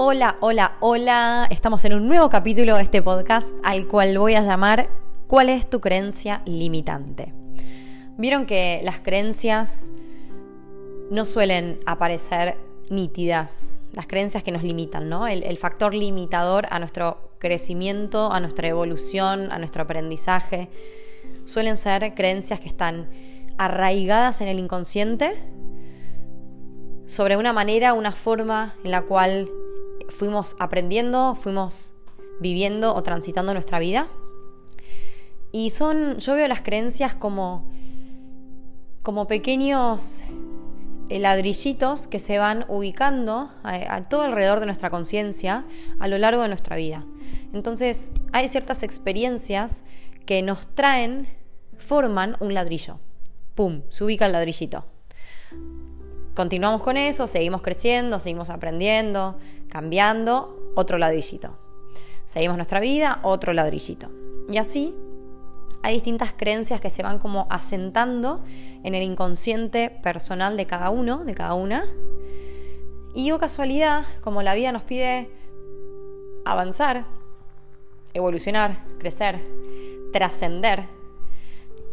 Hola, hola, hola. Estamos en un nuevo capítulo de este podcast al cual voy a llamar ¿Cuál es tu creencia limitante? Vieron que las creencias no suelen aparecer nítidas, las creencias que nos limitan, ¿no? El, factor limitador a nuestro crecimiento, a nuestra evolución, a nuestro aprendizaje, suelen ser creencias que están arraigadas en el inconsciente sobre una manera, una forma en la cual fuimos aprendiendo, fuimos viviendo o transitando nuestra vida. Y son, yo veo las creencias como, como pequeños eh, ladrillitos que se van ubicando a, todo alrededor de nuestra conciencia a lo largo de nuestra vida. Entonces hay ciertas experiencias que nos traen, forman un ladrillo. ¡Pum! Se ubica el ladrillito. Continuamos con eso, seguimos creciendo, seguimos aprendiendo, cambiando, otro ladrillito. Seguimos nuestra vida, otro ladrillito. Y así hay distintas creencias que se van como asentando en el inconsciente personal de cada uno, de cada una. Y o casualidad, como la vida nos pide avanzar, evolucionar, crecer, trascender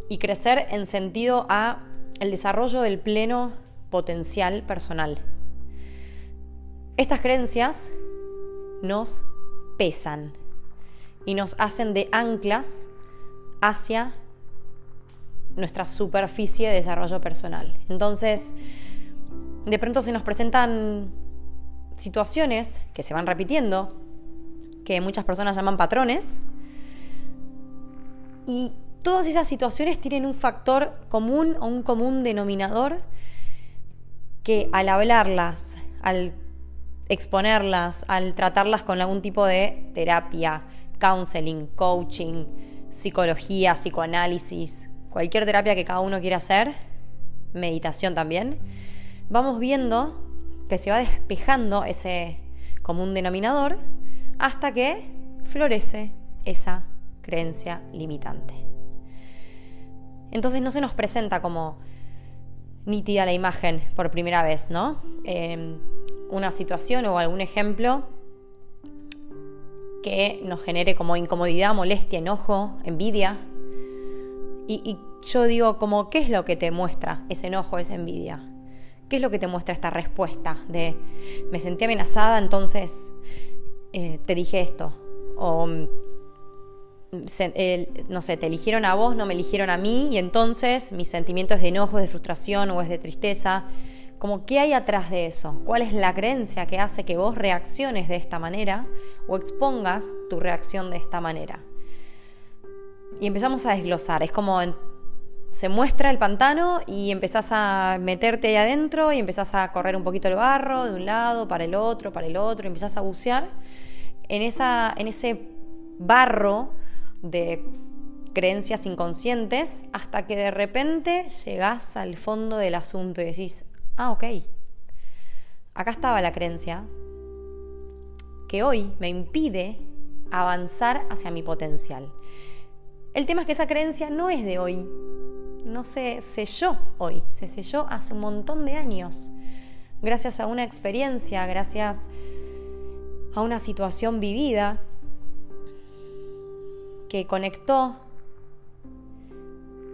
y crecer en sentido a el desarrollo del pleno potencial personal. Estas creencias nos pesan y nos hacen de anclas hacia nuestra superficie de desarrollo personal. Entonces, de pronto se nos presentan situaciones que se van repitiendo, que muchas personas llaman patrones, y todas esas situaciones tienen un factor común o un común denominador que al hablarlas, al exponerlas, al tratarlas con algún tipo de terapia, counseling, coaching, psicología, psicoanálisis, cualquier terapia que cada uno quiera hacer, meditación también, vamos viendo que se va despejando ese común denominador hasta que florece esa creencia limitante. Entonces no se nos presenta como nítida la imagen por primera vez, ¿no? Em, una situación o algún ejemplo que nos genere como incomodidad, molestia, enojo, envidia. Y, yo digo, como, ¿qué es lo que te muestra ese enojo, esa envidia? ¿Qué es lo que te muestra esta respuesta de me sentí amenazada, entonces eh, te dije esto? O no sé, te eligieron a vos, no me eligieron a mí, y entonces mi sentimiento es de enojo, de frustración o es de tristeza. Como, ¿qué hay atrás de eso? ¿Cuál es la creencia que hace que vos reacciones de esta manera o expongas tu reacción de esta manera? Y empezamos a desglosar. Es como se muestra el pantano y empezás a meterte ahí adentro y empezás a correr un poquito el barro de un lado para el otro, para el otro, y empezás a bucear en, esa, en ese barro de creencias inconscientes hasta que de repente llegás al fondo del asunto y decís, ah, ok, acá estaba la creencia que hoy me impide avanzar hacia mi potencial. El tema es que esa creencia no es de hoy, no se selló hoy, se selló hace un montón de años, gracias a una experiencia, gracias a una situación vivida que conectó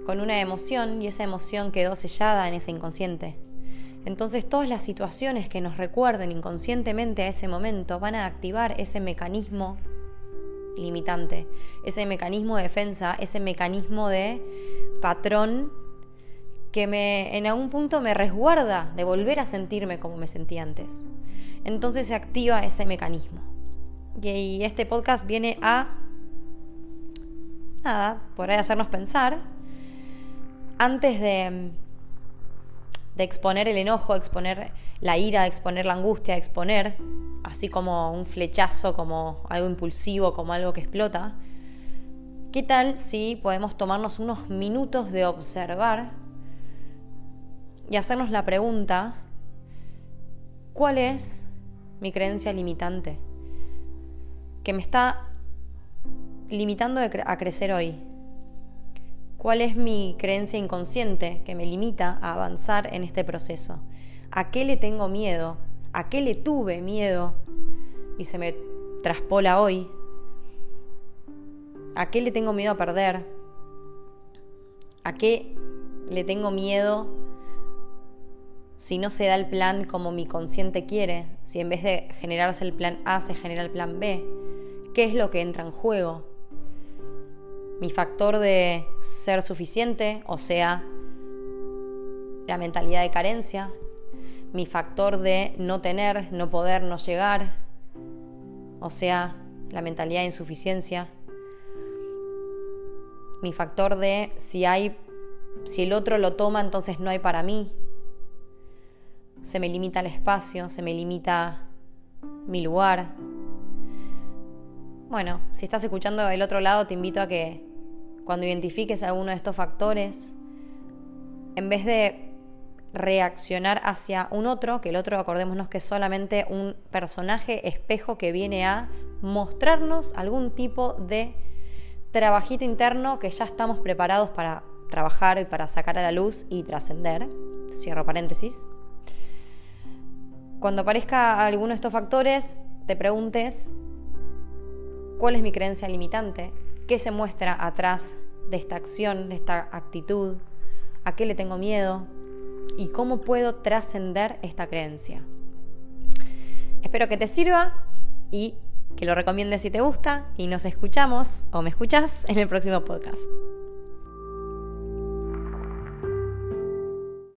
con una emoción y esa emoción quedó sellada en ese inconsciente. Entonces todas las situaciones que nos recuerden inconscientemente a ese momento van a activar ese mecanismo limitante, ese mecanismo de defensa, ese mecanismo de patrón que me, en algún punto me resguarda de volver a sentirme como me sentí antes. Entonces se activa ese mecanismo. Y este podcast viene a nada, por ahí hacernos pensar, antes de, de exponer el enojo, exponer la ira, exponer la angustia, exponer, así como un flechazo, como algo impulsivo, como algo que explota, ¿qué tal si podemos tomarnos unos minutos de observar y hacernos la pregunta, ¿cuál es mi creencia limitante? Que me está limitando a crecer hoy? ¿Cuál es mi creencia inconsciente que me limita a avanzar en este proceso? ¿A qué le tengo miedo? ¿A qué le tuve miedo y se me traspola hoy? ¿A qué le tengo miedo a perder? ¿A qué le tengo miedo si no se da el plan como mi consciente quiere? Si en vez de generarse el plan A se genera el plan B. ¿Qué es lo que entra en juego? Mi factor de ser suficiente, o sea, la mentalidad de carencia, mi factor de no tener, no poder, no llegar, o sea, la mentalidad de insuficiencia, mi factor de si hay si el otro lo toma, entonces no hay para mí. Se me limita el espacio, se me limita mi lugar. Bueno, si estás escuchando del otro lado, te invito a que cuando identifiques alguno de estos factores, en vez de reaccionar hacia un otro, que el otro acordémonos que es solamente un personaje espejo que viene a mostrarnos algún tipo de trabajito interno que ya estamos preparados para trabajar y para sacar a la luz y trascender. Cierro paréntesis. Cuando aparezca alguno de estos factores, te preguntes cuál es mi creencia limitante, qué se muestra atrás de esta acción, de esta actitud, a qué le tengo miedo y cómo puedo trascender esta creencia. Espero que te sirva y que lo recomiendes si te gusta y nos escuchamos o me escuchas en el próximo podcast.